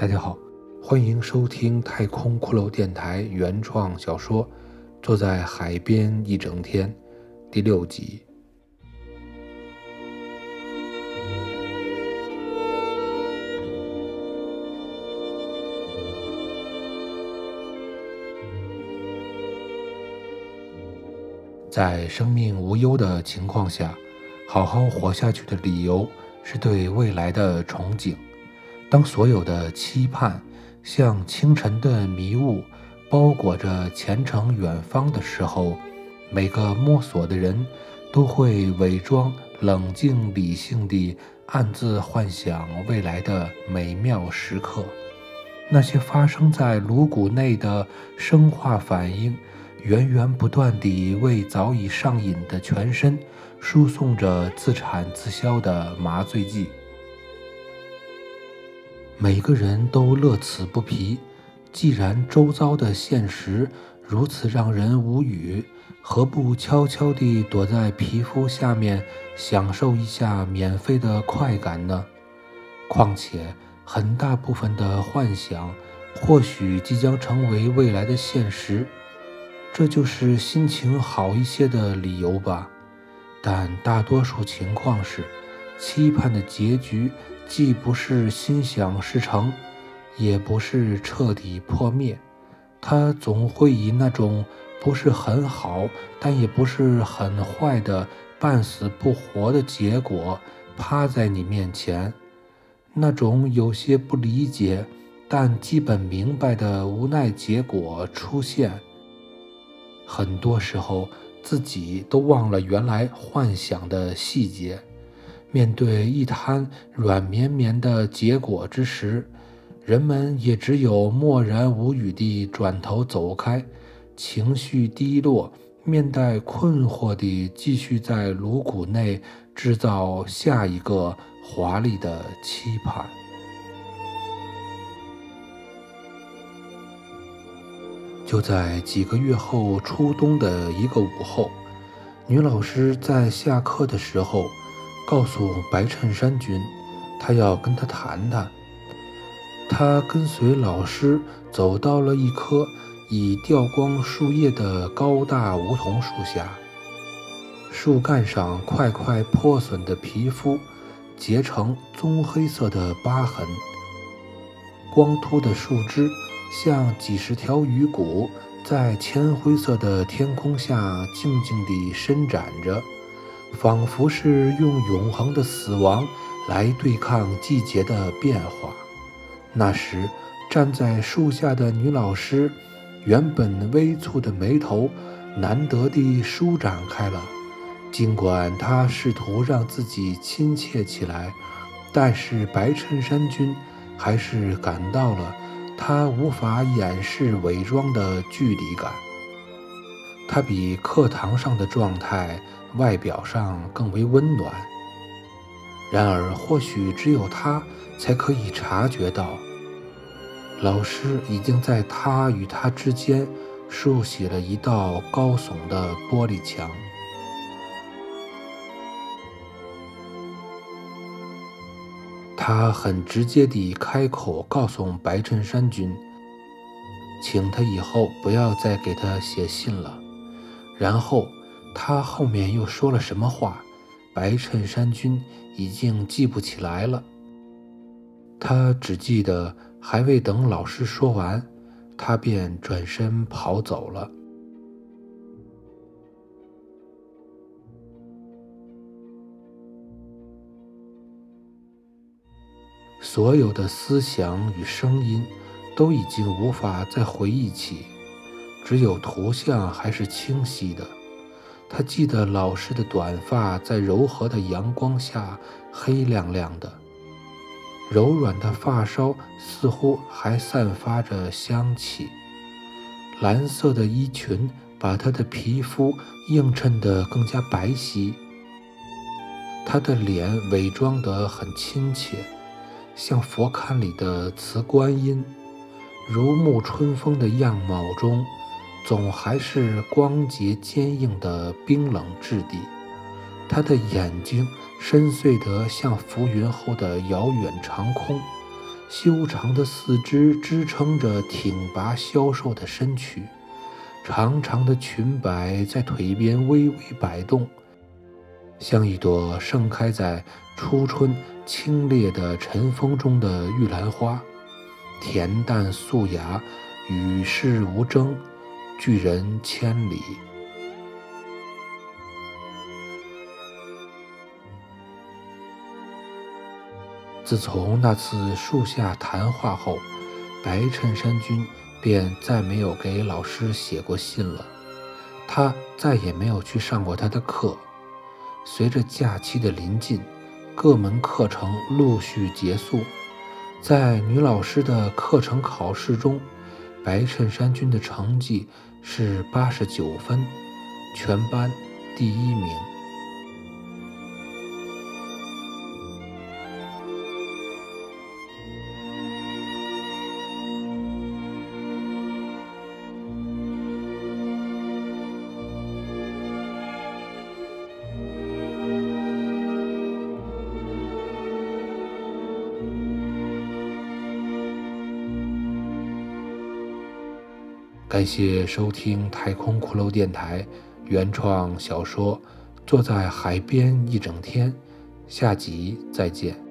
大家好，欢迎收听太空骷髅电台原创小说《坐在海边一整天》第六集。在生命无忧的情况下，好好活下去的理由是对未来的憧憬。当所有的期盼像清晨的迷雾包裹着前程远方的时候，每个摸索的人都会伪装冷静理性地暗自幻想未来的美妙时刻。那些发生在颅骨内的生化反应，源源不断地为早已上瘾的全身输送着自产自销的麻醉剂。每个人都乐此不疲。既然周遭的现实如此让人无语，何不悄悄地躲在皮肤下面，享受一下免费的快感呢？况且，很大部分的幻想或许即将成为未来的现实，这就是心情好一些的理由吧。但大多数情况是，期盼的结局。既不是心想事成，也不是彻底破灭，它总会以那种不是很好，但也不是很坏的半死不活的结果趴在你面前。那种有些不理解，但基本明白的无奈结果出现。很多时候，自己都忘了原来幻想的细节。面对一滩软绵绵的结果之时，人们也只有默然无语地转头走开，情绪低落，面带困惑地继续在颅骨内制造下一个华丽的期盼。就在几个月后初冬的一个午后，女老师在下课的时候。告诉白衬衫君，他要跟他谈谈。他跟随老师走到了一棵已掉光树叶的高大梧桐树下，树干上块块破损的皮肤结成棕黑色的疤痕，光秃的树枝像几十条鱼骨，在铅灰色的天空下静静地伸展着。仿佛是用永恒的死亡来对抗季节的变化。那时，站在树下的女老师，原本微蹙的眉头难得地舒展开了。尽管她试图让自己亲切起来，但是白衬衫君还是感到了她无法掩饰伪装的距离感。他比课堂上的状态。外表上更为温暖，然而或许只有他才可以察觉到，老师已经在他与他之间竖起了一道高耸的玻璃墙。他很直接地开口告诉白衬衫君，请他以后不要再给他写信了，然后。他后面又说了什么话？白衬衫君已经记不起来了。他只记得还未等老师说完，他便转身跑走了。所有的思想与声音都已经无法再回忆起，只有图像还是清晰的。他记得老师的短发在柔和的阳光下黑亮亮的，柔软的发梢似乎还散发着香气。蓝色的衣裙把她的皮肤映衬得更加白皙。她的脸伪装得很亲切，像佛龛里的瓷观音，如沐春风的样貌中。总还是光洁坚硬的冰冷质地，他的眼睛深邃得像浮云后的遥远长空，修长的四肢支撑着挺拔消瘦的身躯，长长的裙摆在腿边微微摆动，像一朵盛开在初春清冽的晨风中的玉兰花，恬淡素雅，与世无争，拒人千里。自从那次树下谈话后，白衬衫君便再没有给老师写过信了。他再也没有去上过他的课。随着假期的临近，各门课程陆续结束。在女老师的课程考试中，白衬衫君的成绩是八十九分，全班第一名。感谢收听太空骷髅电台原创小说《坐在海边一整天》，下集再见。